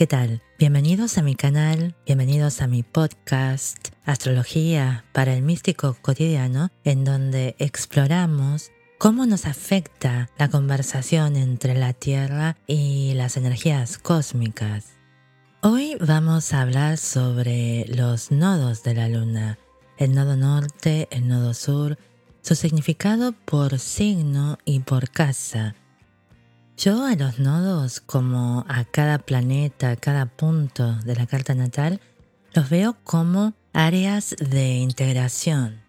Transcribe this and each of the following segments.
¿Qué tal? Bienvenidos a mi canal, bienvenidos a mi podcast Astrología para el Místico Cotidiano, en donde exploramos cómo nos afecta la conversación entre la Tierra y las energías cósmicas. Hoy vamos a hablar sobre los nodos de la Luna, el nodo norte, el nodo sur, su significado por signo y por casa, yo a los nodos, como a cada planeta, a cada punto de la carta natal, los veo como áreas de integración.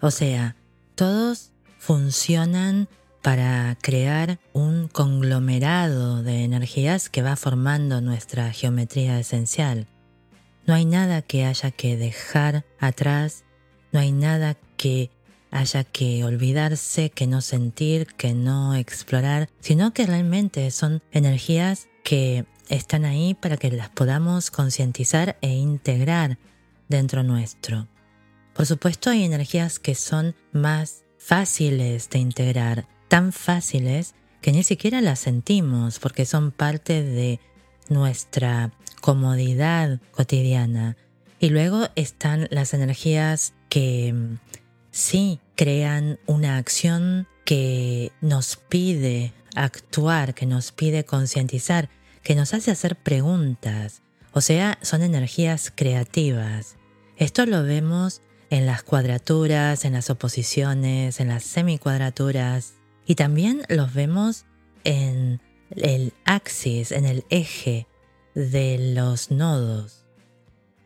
O sea, todos funcionan para crear un conglomerado de energías que va formando nuestra geometría esencial. No hay nada que haya que dejar atrás, no hay nada que haya que olvidarse, que no sentir, que no explorar, sino que realmente son energías que están ahí para que las podamos concientizar e integrar dentro nuestro. Por supuesto hay energías que son más fáciles de integrar, tan fáciles que ni siquiera las sentimos porque son parte de nuestra comodidad cotidiana. Y luego están las energías que sí crean una acción que nos pide actuar, que nos pide concientizar, que nos hace hacer preguntas, o sea, son energías creativas. Esto lo vemos en las cuadraturas, en las oposiciones, en las semicuadraturas y también los vemos en el axis, en el eje de los nodos.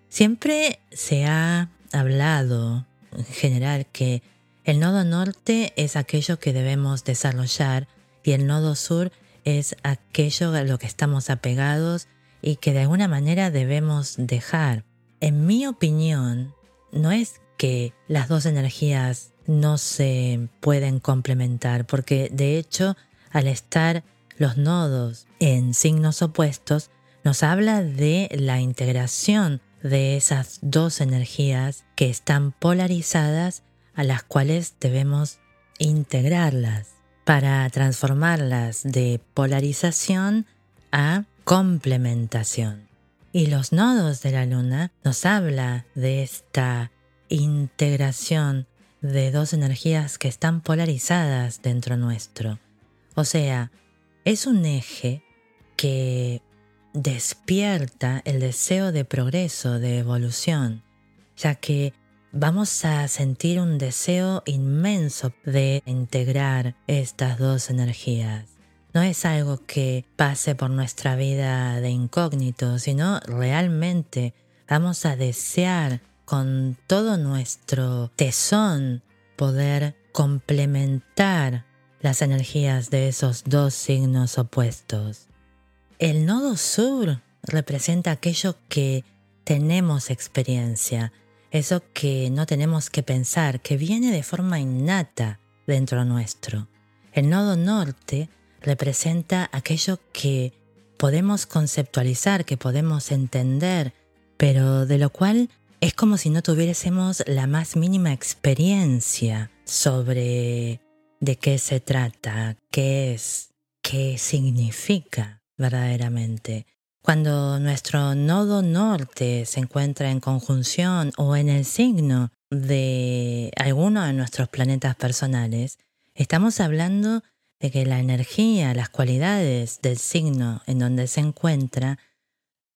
Siempre se ha hablado general que el nodo norte es aquello que debemos desarrollar y el nodo sur es aquello a lo que estamos apegados y que de alguna manera debemos dejar. En mi opinión, no es que las dos energías no se pueden complementar, porque de hecho, al estar los nodos en signos opuestos, nos habla de la integración de esas dos energías que están polarizadas a las cuales debemos integrarlas para transformarlas de polarización a complementación. Y los nodos de la luna nos habla de esta integración de dos energías que están polarizadas dentro nuestro. O sea, es un eje que despierta el deseo de progreso, de evolución, ya que vamos a sentir un deseo inmenso de integrar estas dos energías. No es algo que pase por nuestra vida de incógnito, sino realmente vamos a desear con todo nuestro tesón poder complementar las energías de esos dos signos opuestos. El nodo sur representa aquello que tenemos experiencia, eso que no tenemos que pensar, que viene de forma innata dentro nuestro. El nodo norte representa aquello que podemos conceptualizar, que podemos entender, pero de lo cual es como si no tuviésemos la más mínima experiencia sobre de qué se trata, qué es, qué significa verdaderamente. Cuando nuestro nodo norte se encuentra en conjunción o en el signo de alguno de nuestros planetas personales, estamos hablando de que la energía, las cualidades del signo en donde se encuentra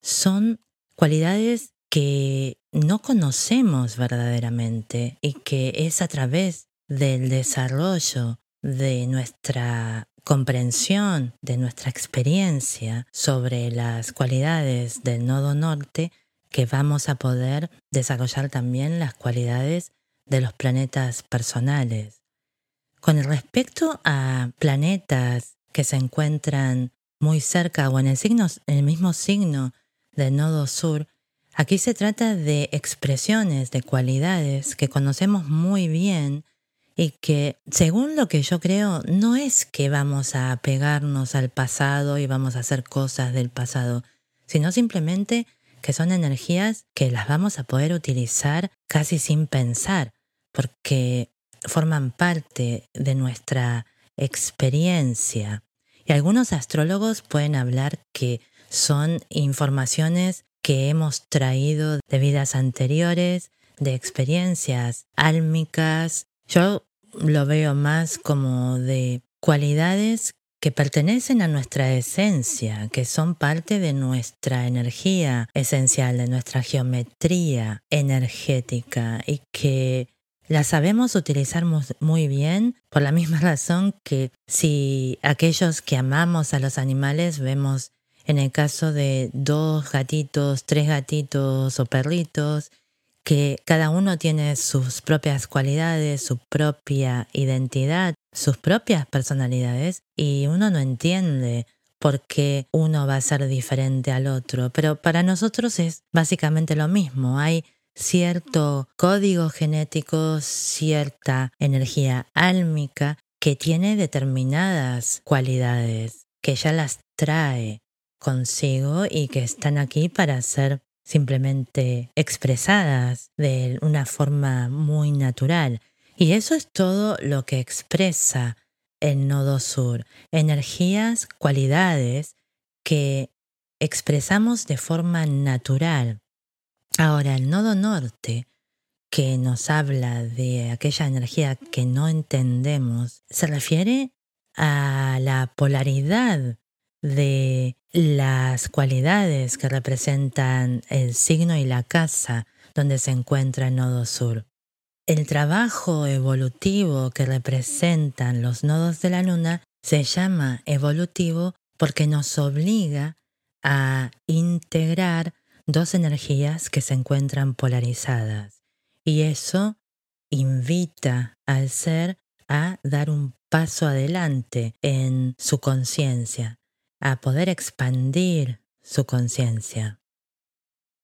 son cualidades que no conocemos verdaderamente y que es a través del desarrollo de nuestra comprensión de nuestra experiencia sobre las cualidades del nodo norte que vamos a poder desarrollar también las cualidades de los planetas personales. Con respecto a planetas que se encuentran muy cerca o en el, mismo signo del nodo sur, aquí se trata de expresiones de cualidades que conocemos muy bien y que, según lo que yo creo, no es que vamos a apegarnos al pasado y vamos a hacer cosas del pasado, sino simplemente que son energías que las vamos a poder utilizar casi sin pensar, porque forman parte de nuestra experiencia. Y algunos astrólogos pueden hablar que son informaciones que hemos traído de vidas anteriores, de experiencias álmicas. Yo lo veo más como de cualidades que pertenecen a nuestra esencia, que son parte de nuestra energía esencial, de nuestra geometría energética y que la sabemos utilizar muy bien por la misma razón que si aquellos que amamos a los animales vemos en el caso de dos gatitos, tres gatitos o perritos, que cada uno tiene sus propias cualidades, su propia identidad, sus propias personalidades y uno no entiende por qué uno va a ser diferente al otro, pero para nosotros es básicamente lo mismo, hay cierto código genético, cierta energía álmica que tiene determinadas cualidades, que ya las trae consigo y que están aquí para ser simplemente expresadas de una forma muy natural. Y eso es todo lo que expresa el nodo sur, energías, cualidades que expresamos de forma natural. Ahora, el nodo norte, que nos habla de aquella energía que no entendemos, se refiere a la polaridad de las cualidades que representan el signo y la casa donde se encuentra el nodo sur. El trabajo evolutivo que representan los nodos de la luna se llama evolutivo porque nos obliga a integrar dos energías que se encuentran polarizadas y eso invita al ser a dar un paso adelante en su conciencia, a poder expandir su conciencia.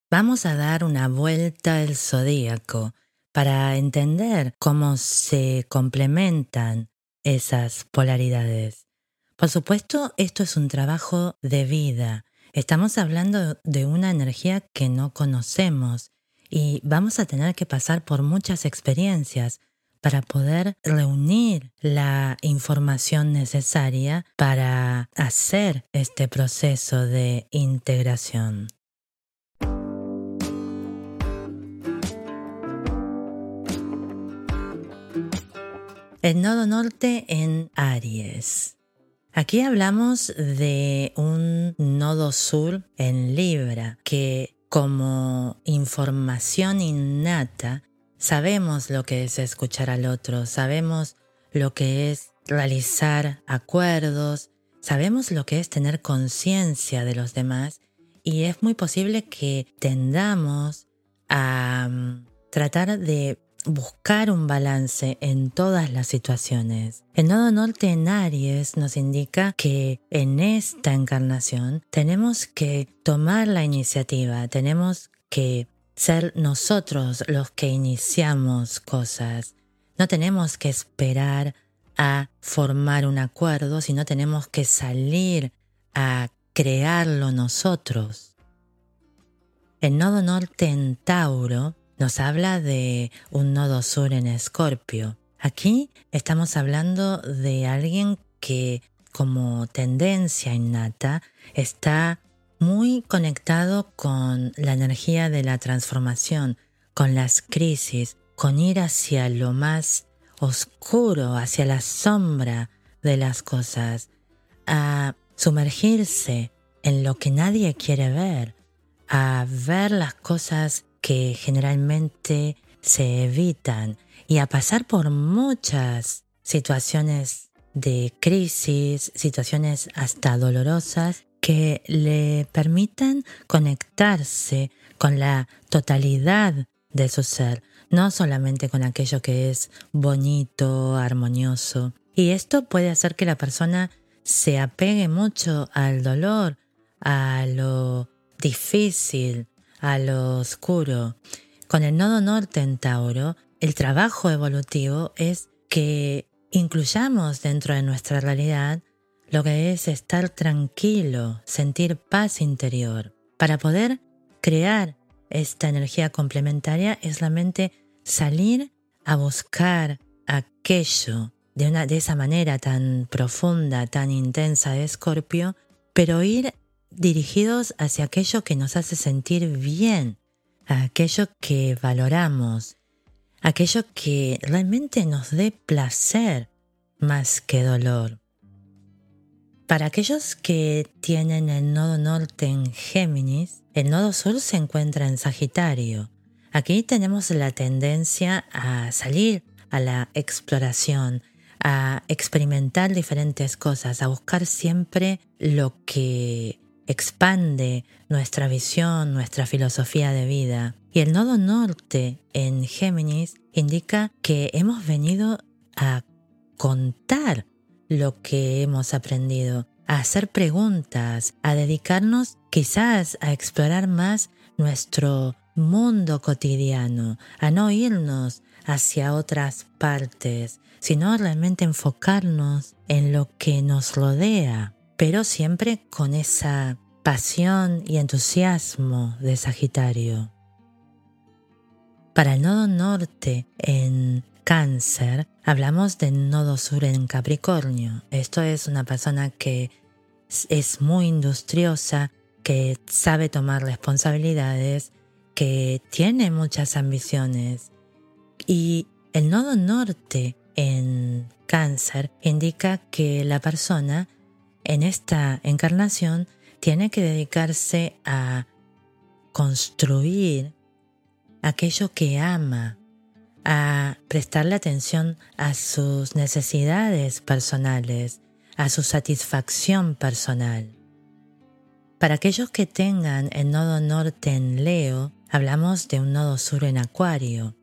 Vamos a dar una vuelta al zodíaco para entender cómo se complementan esas polaridades. Por supuesto, esto es un trabajo de vida. Estamos hablando de una energía que no conocemos y vamos a tener que pasar por muchas experiencias para poder reunir la información necesaria para hacer este proceso de integración. El nodo norte en Aries. Aquí hablamos de un nodo sur en Libra que como información innata Sabemos lo que es escuchar al otro, sabemos lo que es realizar acuerdos, sabemos lo que es tener conciencia de los demás y es muy posible que tendamos a mm, tratar de buscar un balance en todas las situaciones. El nodo norte en Aries nos indica que en esta encarnación tenemos que tomar la iniciativa, tenemos que ser nosotros los que iniciamos cosas. No tenemos que esperar a formar un acuerdo, sino tenemos que salir a crearlo nosotros. El nodo norte en Tauro nos habla de un nodo sur en Escorpio. Aquí estamos hablando de alguien que como tendencia innata está muy conectado con la energía de la transformación, con las crisis, con ir hacia lo más oscuro, hacia la sombra de las cosas, a sumergirse en lo que nadie quiere ver, a ver las cosas que generalmente se evitan y a pasar por muchas situaciones de crisis, situaciones hasta dolorosas que le permitan conectarse con la totalidad de su ser, no solamente con aquello que es bonito, armonioso. Y esto puede hacer que la persona se apegue mucho al dolor, a lo difícil, a lo oscuro. Con el nodo norte en Tauro, el trabajo evolutivo es que incluyamos dentro de nuestra realidad lo que es estar tranquilo, sentir paz interior. Para poder crear esta energía complementaria es realmente salir a buscar aquello de, una, de esa manera tan profunda, tan intensa de Escorpio, pero ir dirigidos hacia aquello que nos hace sentir bien, aquello que valoramos, aquello que realmente nos dé placer más que dolor. Para aquellos que tienen el nodo norte en Géminis, el nodo sur se encuentra en Sagitario. Aquí tenemos la tendencia a salir a la exploración, a experimentar diferentes cosas, a buscar siempre lo que expande nuestra visión, nuestra filosofía de vida. Y el nodo norte en Géminis indica que hemos venido a contar lo que hemos aprendido, a hacer preguntas, a dedicarnos quizás a explorar más nuestro mundo cotidiano, a no irnos hacia otras partes, sino realmente enfocarnos en lo que nos rodea, pero siempre con esa pasión y entusiasmo de Sagitario. Para el nodo norte en cáncer, hablamos del nodo sur en Capricornio. Esto es una persona que es muy industriosa, que sabe tomar responsabilidades, que tiene muchas ambiciones. Y el nodo norte en cáncer indica que la persona en esta encarnación tiene que dedicarse a construir aquello que ama, a prestarle atención a sus necesidades personales, a su satisfacción personal. Para aquellos que tengan el nodo norte en Leo, hablamos de un nodo sur en Acuario.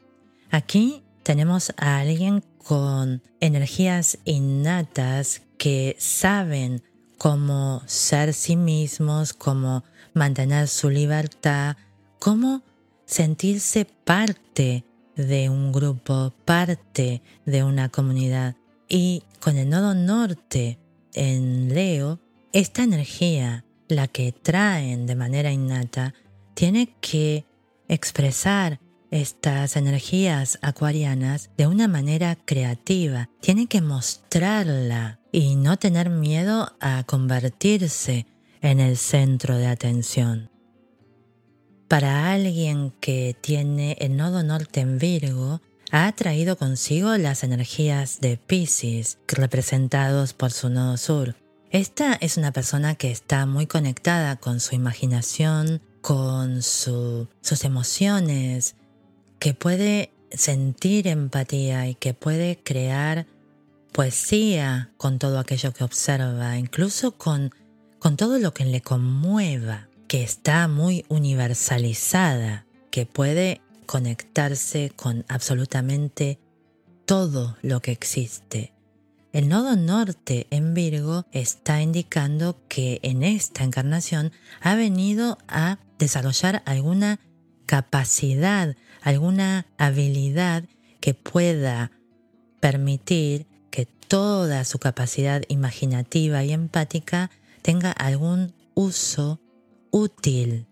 Aquí tenemos a alguien con energías innatas que saben cómo ser sí mismos, cómo mantener su libertad, cómo sentirse parte de un grupo, parte de una comunidad. Y con el nodo norte en Leo, esta energía, la que traen de manera innata, tiene que expresar estas energías acuarianas de una manera creativa, tiene que mostrarla y no tener miedo a convertirse en el centro de atención. Para alguien que tiene el nodo norte en Virgo, ha traído consigo las energías de Pisces, representados por su nodo sur. Esta es una persona que está muy conectada con su imaginación, con sus emociones, que puede sentir empatía y que puede crear poesía con todo aquello que observa, incluso con, con todo lo que le conmueva que está muy universalizada, que puede conectarse con absolutamente todo lo que existe. El nodo norte en Virgo está indicando que en esta encarnación ha venido a desarrollar alguna capacidad, alguna habilidad que pueda permitir que toda su capacidad imaginativa y empática tenga algún uso útil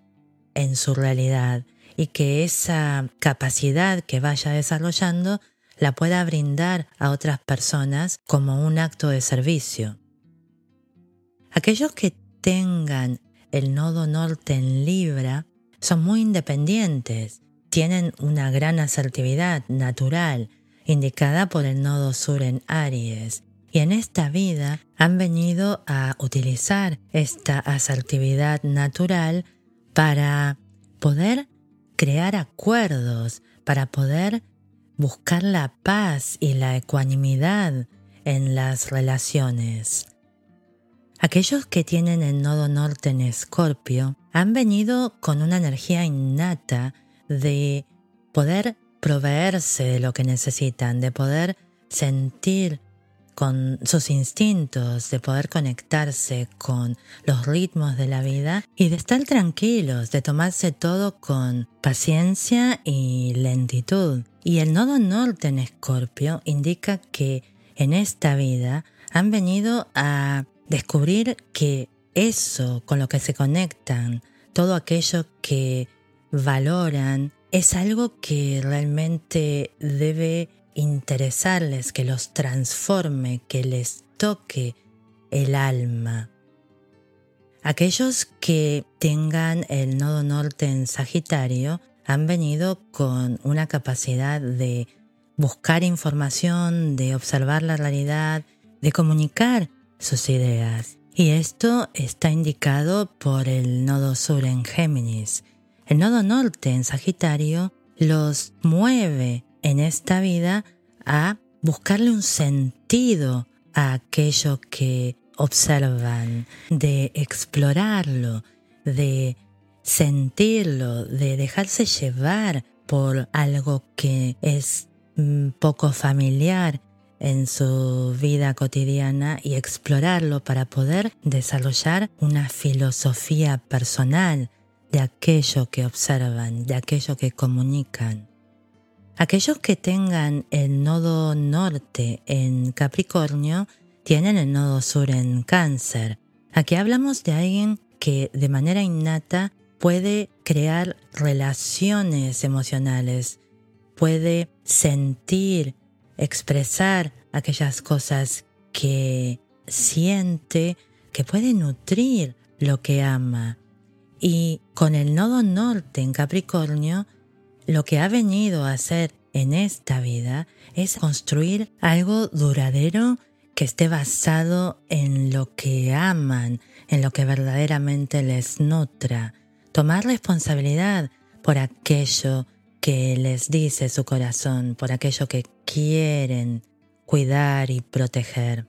en su realidad y que esa capacidad que vaya desarrollando la pueda brindar a otras personas como un acto de servicio. Aquellos que tengan el nodo norte en Libra son muy independientes, tienen una gran asertividad natural indicada por el nodo sur en Aries y en esta vida han venido a utilizar esta asertividad natural para poder crear acuerdos, para poder buscar la paz y la ecuanimidad en las relaciones. Aquellos que tienen el nodo norte en Escorpio han venido con una energía innata de poder proveerse de lo que necesitan, de poder sentir con sus instintos, de poder conectarse con los ritmos de la vida y de estar tranquilos, de tomarse todo con paciencia y lentitud. Y el nodo norte en Escorpio indica que en esta vida han venido a descubrir que eso con lo que se conectan, todo aquello que valoran, es algo que realmente debe interesarles, que los transforme, que les toque el alma. Aquellos que tengan el nodo norte en Sagitario han venido con una capacidad de buscar información, de observar la realidad, de comunicar sus ideas. Y esto está indicado por el nodo sur en Géminis. El nodo norte en Sagitario los mueve en esta vida a buscarle un sentido a aquello que observan, de explorarlo, de sentirlo, de dejarse llevar por algo que es mm, poco familiar en su vida cotidiana y explorarlo para poder desarrollar una filosofía personal de aquello que observan, de aquello que comunican. Aquellos que tengan el nodo norte en Capricornio tienen el nodo sur en Cáncer. Aquí hablamos de alguien que de manera innata puede crear relaciones emocionales, puede sentir, expresar aquellas cosas que siente, que puede nutrir lo que ama. Y con el nodo norte en Capricornio, lo que ha venido a hacer en esta vida es construir algo duradero que esté basado en lo que aman, en lo que verdaderamente les nutra, tomar responsabilidad por aquello que les dice su corazón, por aquello que quieren cuidar y proteger.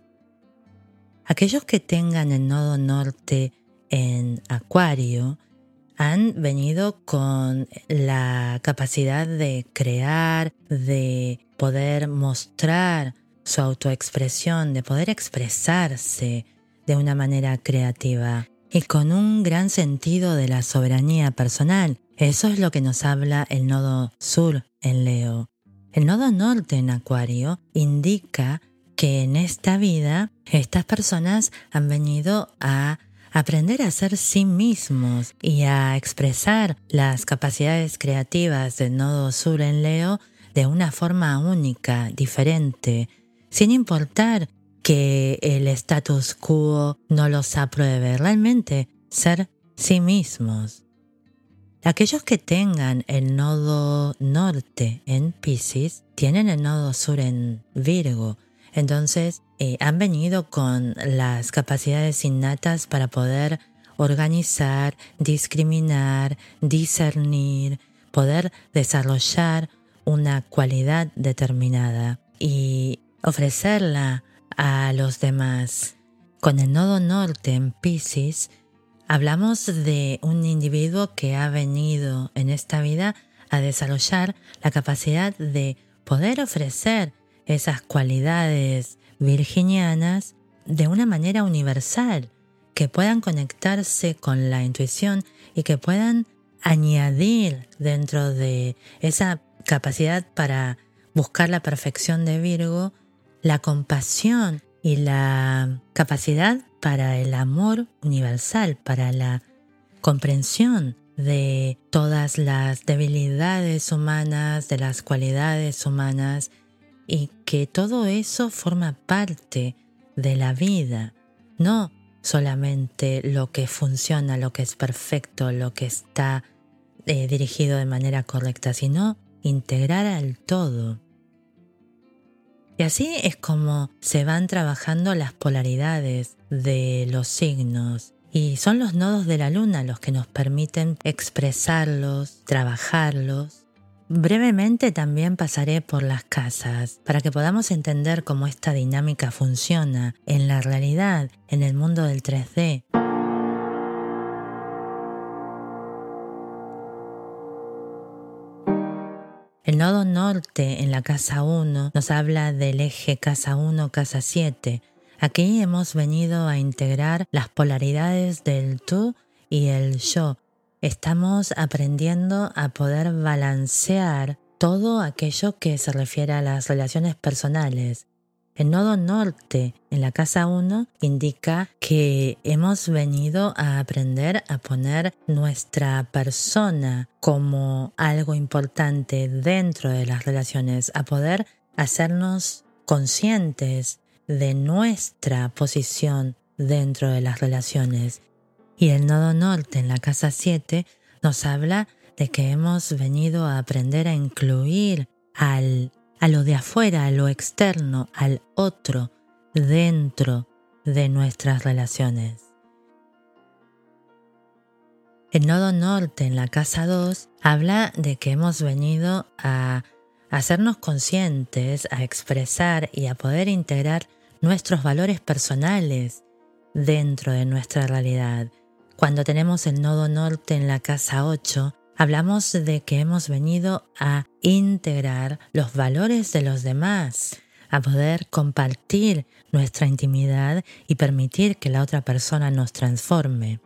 Aquellos que tengan el nodo norte en Acuario han venido con la capacidad de crear, de poder mostrar su autoexpresión, de poder expresarse de una manera creativa y con un gran sentido de la soberanía personal. Eso es lo que nos habla el nodo sur en Leo. El nodo norte en Acuario indica que en esta vida estas personas han venido a aprender a ser sí mismos y a expresar las capacidades creativas del nodo sur en Leo de una forma única, diferente, sin importar que el status quo no los apruebe, realmente ser sí mismos. Aquellos que tengan el nodo norte en Pisces tienen el nodo sur en Virgo, entonces eh, han venido con las capacidades innatas para poder organizar, discriminar, discernir, poder desarrollar una cualidad determinada y ofrecerla a los demás. Con el nodo norte en Pisces, hablamos de un individuo que ha venido en esta vida a desarrollar la capacidad de poder ofrecer esas cualidades virginianas de una manera universal, que puedan conectarse con la intuición y que puedan añadir dentro de esa capacidad para buscar la perfección de Virgo la compasión y la capacidad para el amor universal, para la comprensión de todas las debilidades humanas, de las cualidades humanas y que todo eso forma parte de la vida, no solamente lo que funciona, lo que es perfecto, lo que está eh, dirigido de manera correcta, sino integrar al todo. Y así es como se van trabajando las polaridades de los signos. Y son los nodos de la luna los que nos permiten expresarlos, trabajarlos Brevemente también pasaré por las casas para que podamos entender cómo esta dinámica funciona en la realidad, en el mundo del 3D. El nodo norte en la casa 1 nos habla del eje casa 1, casa 7. Aquí hemos venido a integrar las polaridades del tú y el yo estamos aprendiendo a poder balancear todo aquello que se refiere a las relaciones personales. El nodo norte en la casa 1 indica que hemos venido a aprender a poner nuestra persona como algo importante dentro de las relaciones, a poder hacernos conscientes de nuestra posición dentro de las relaciones Y el nodo norte en la casa 7 nos habla de que hemos venido a aprender a incluir al, a lo de afuera, a lo externo, al otro, dentro de nuestras relaciones. El nodo norte en la casa 2 habla de que hemos venido a hacernos conscientes, a expresar y a poder integrar nuestros valores personales dentro de nuestra realidad. Cuando tenemos el nodo norte en la casa 8, hablamos de que hemos venido a integrar los valores de los demás, a poder compartir nuestra intimidad y permitir que la otra persona nos transforme.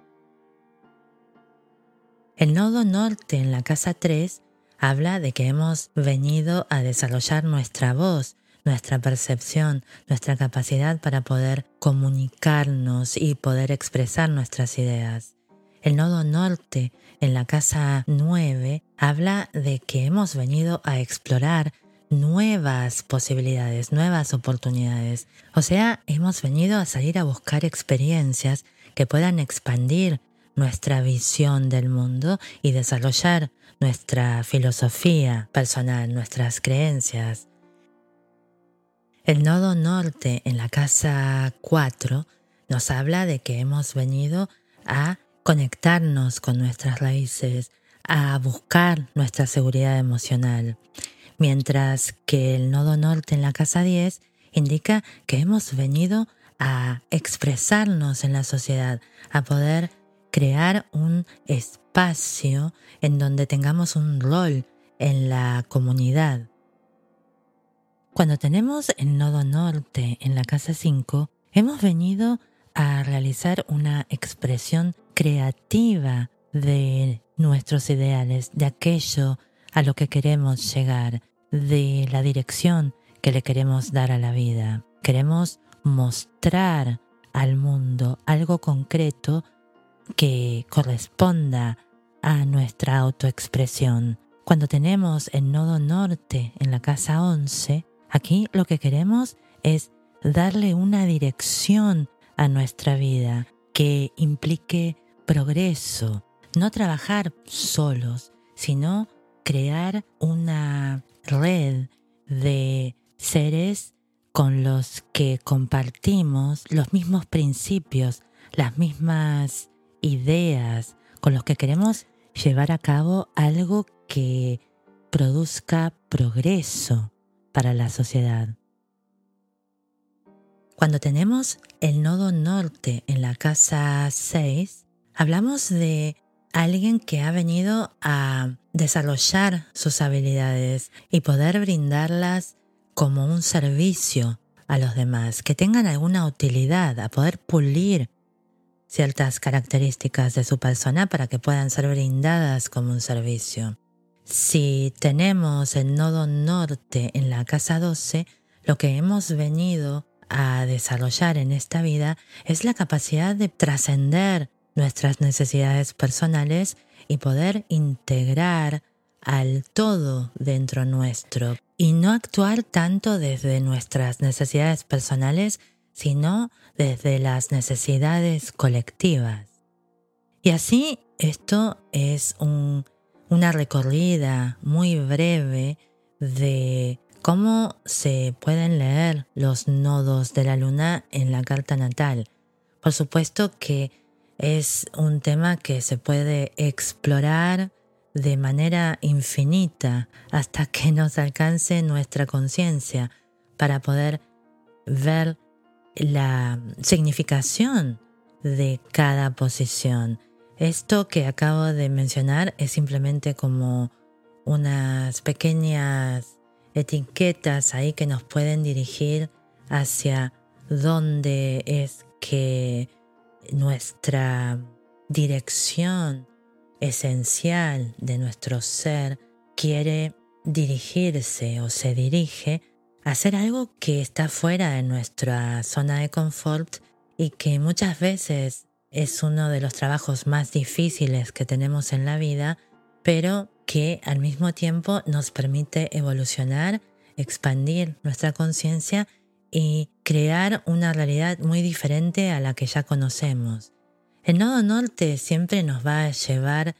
El nodo norte en la casa 3 habla de que hemos venido a desarrollar nuestra voz, nuestra percepción, nuestra capacidad para poder comunicarnos y poder expresar nuestras ideas. El nodo norte en la casa 9 habla de que hemos venido a explorar nuevas posibilidades, nuevas oportunidades. O sea, hemos venido a salir a buscar experiencias que puedan expandir nuestra visión del mundo y desarrollar nuestra filosofía personal, nuestras creencias. El nodo norte en la casa 4 nos habla de que hemos venido a conectarnos con nuestras raíces, a buscar nuestra seguridad emocional, mientras que el nodo norte en la casa 10 indica que hemos venido a expresarnos en la sociedad, a poder crear un espacio en donde tengamos un rol en la comunidad. Cuando tenemos el nodo norte en la casa 5, hemos venido a realizar una expresión creativa de nuestros ideales, de aquello a lo que queremos llegar, de la dirección que le queremos dar a la vida. Queremos mostrar al mundo algo concreto que corresponda a nuestra autoexpresión. Cuando tenemos el nodo norte en la casa 11, aquí lo que queremos es darle una dirección a nuestra vida que implique progreso, no trabajar solos, sino crear una red de seres con los que compartimos los mismos principios, las mismas ideas con los que queremos llevar a cabo algo que produzca progreso para la sociedad. Cuando tenemos el nodo norte en la casa 6, hablamos de alguien que ha venido a desarrollar sus habilidades y poder brindarlas como un servicio a los demás, que tengan alguna utilidad, a poder pulir ciertas características de su persona para que puedan ser brindadas como un servicio. Si tenemos el nodo norte en la casa 12, lo que hemos venido a desarrollar en esta vida es la capacidad de trascender nuestras necesidades personales y poder integrar al todo dentro nuestro y no actuar tanto desde nuestras necesidades personales, sino desde las necesidades colectivas. Y así esto es una recorrida muy breve de cómo se pueden leer los nodos de la luna en la carta natal. Por supuesto que es un tema que se puede explorar de manera infinita hasta que nos alcance nuestra conciencia para poder ver la significación de cada posición. Esto que acabo de mencionar es simplemente como unas pequeñas etiquetas ahí que nos pueden dirigir hacia dónde es que nuestra dirección esencial de nuestro ser quiere dirigirse o se dirige hacer algo que está fuera de nuestra zona de confort y que muchas veces es uno de los trabajos más difíciles que tenemos en la vida, pero que al mismo tiempo nos permite evolucionar, expandir nuestra conciencia y crear una realidad muy diferente a la que ya conocemos. El nodo norte siempre nos va a llevar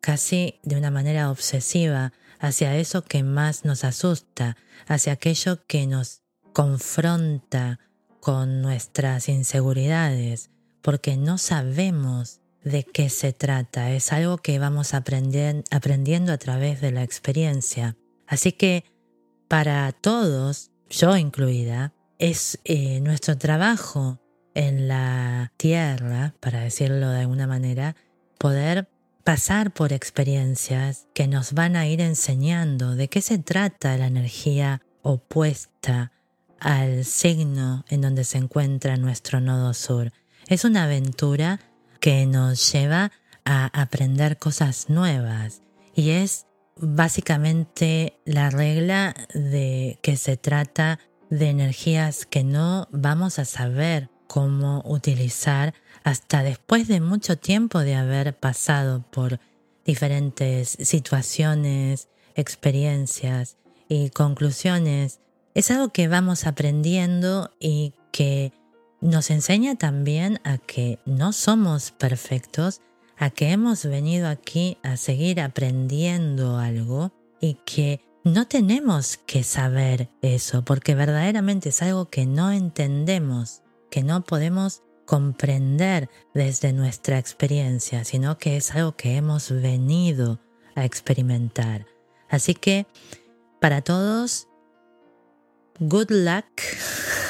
casi de una manera obsesiva hacia eso que más nos asusta, hacia aquello que nos confronta con nuestras inseguridades, porque no sabemos de qué se trata, es algo que vamos aprendiendo a través de la experiencia. Así que para todos, yo incluida, es eh, nuestro trabajo en la tierra, para decirlo de alguna manera, poder pasar por experiencias que nos van a ir enseñando de qué se trata la energía opuesta al signo en donde se encuentra nuestro nodo sur. Es una aventura que nos lleva a aprender cosas nuevas y es básicamente la regla de que se trata de energías que no vamos a saber cómo utilizar hasta después de mucho tiempo de haber pasado por diferentes situaciones, experiencias y conclusiones. Es algo que vamos aprendiendo y que nos enseña también a que no somos perfectos, a que hemos venido aquí a seguir aprendiendo algo y que no tenemos que saber eso porque verdaderamente es algo que no entendemos, que no podemos comprender desde nuestra experiencia, sino que es algo que hemos venido a experimentar. Así que para todos, good luck.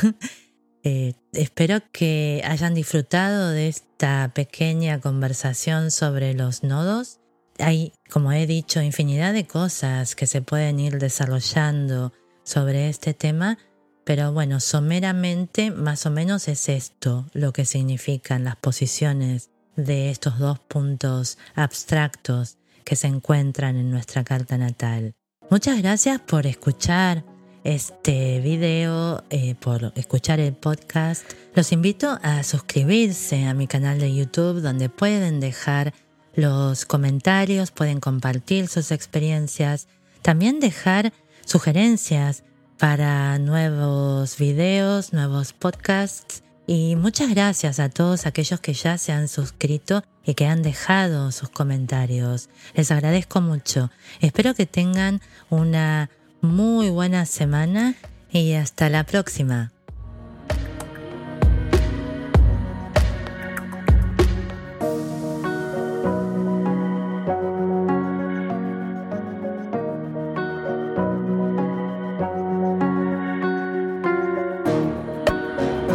Eh, espero que hayan disfrutado de esta pequeña conversación sobre los nodos. Hay, como he dicho, infinidad de cosas que se pueden ir desarrollando sobre este tema, pero bueno, someramente más o menos es esto lo que significan las posiciones de estos dos puntos abstractos que se encuentran en nuestra carta natal. Muchas gracias por escuchar este video, eh, por escuchar el podcast. Los invito a suscribirse a mi canal de YouTube donde pueden dejar los comentarios, pueden compartir sus experiencias, también dejar sugerencias para nuevos videos, nuevos podcasts. Y muchas gracias a todos aquellos que ya se han suscrito y que han dejado sus comentarios. Les agradezco mucho. Espero que tengan una muy buena semana y hasta la próxima.